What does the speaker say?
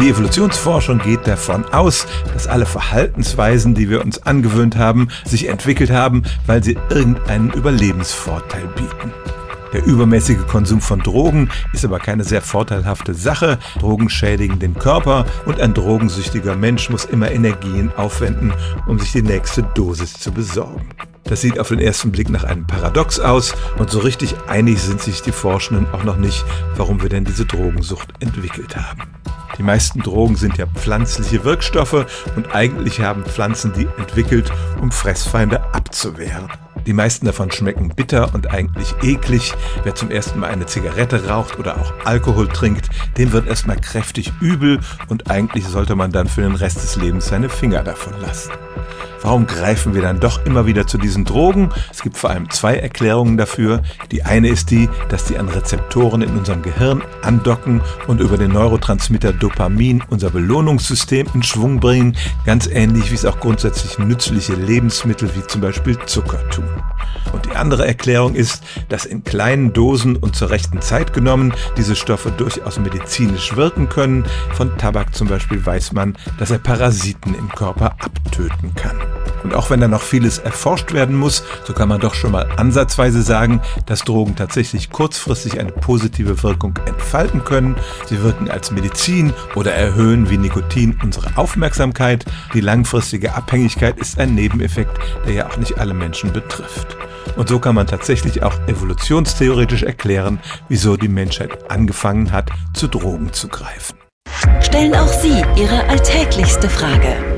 Die Evolutionsforschung geht davon aus, dass alle Verhaltensweisen, die wir uns angewöhnt haben, sich entwickelt haben, weil sie irgendeinen Überlebensvorteil bieten. Der übermäßige Konsum von Drogen ist aber keine sehr vorteilhafte Sache. Drogen schädigen den Körper und ein drogensüchtiger Mensch muss immer Energien aufwenden, um sich die nächste Dosis zu besorgen. Das sieht auf den ersten Blick nach einem Paradox aus und so richtig einig sind sich die Forschenden auch noch nicht, warum wir denn diese Drogensucht entwickelt haben. Die meisten Drogen sind ja pflanzliche Wirkstoffe und eigentlich haben Pflanzen die entwickelt, um Fressfeinde abzuwehren. Die meisten davon schmecken bitter und eigentlich eklig. Wer zum ersten Mal eine Zigarette raucht oder auch Alkohol trinkt, dem wird erstmal kräftig übel und eigentlich sollte man dann für den Rest des Lebens seine Finger davon lassen. Warum greifen wir dann doch immer wieder zu diesen Drogen? Es gibt vor allem zwei Erklärungen dafür. Die eine ist die, dass die an Rezeptoren in unserem Gehirn andocken und über den Neurotransmitter Dopamin unser Belohnungssystem in Schwung bringen, ganz ähnlich wie es auch grundsätzlich nützliche Lebensmittel wie zum Beispiel Zucker tun. Die andere Erklärung ist, dass in kleinen Dosen und zur rechten Zeit genommen diese Stoffe durchaus medizinisch wirken können. Von Tabak zum Beispiel weiß man, dass er Parasiten im Körper abtöten kann. Und auch wenn da noch vieles erforscht werden muss, so kann man doch schon mal ansatzweise sagen, dass Drogen tatsächlich kurzfristig eine positive Wirkung entfalten können. Sie wirken als Medizin oder erhöhen wie Nikotin unsere Aufmerksamkeit. Die langfristige Abhängigkeit ist ein Nebeneffekt, der ja auch nicht alle Menschen betrifft. Und so kann man tatsächlich auch evolutionstheoretisch erklären, wieso die Menschheit angefangen hat, zu Drogen zu greifen. Stellen auch Sie Ihre alltäglichste Frage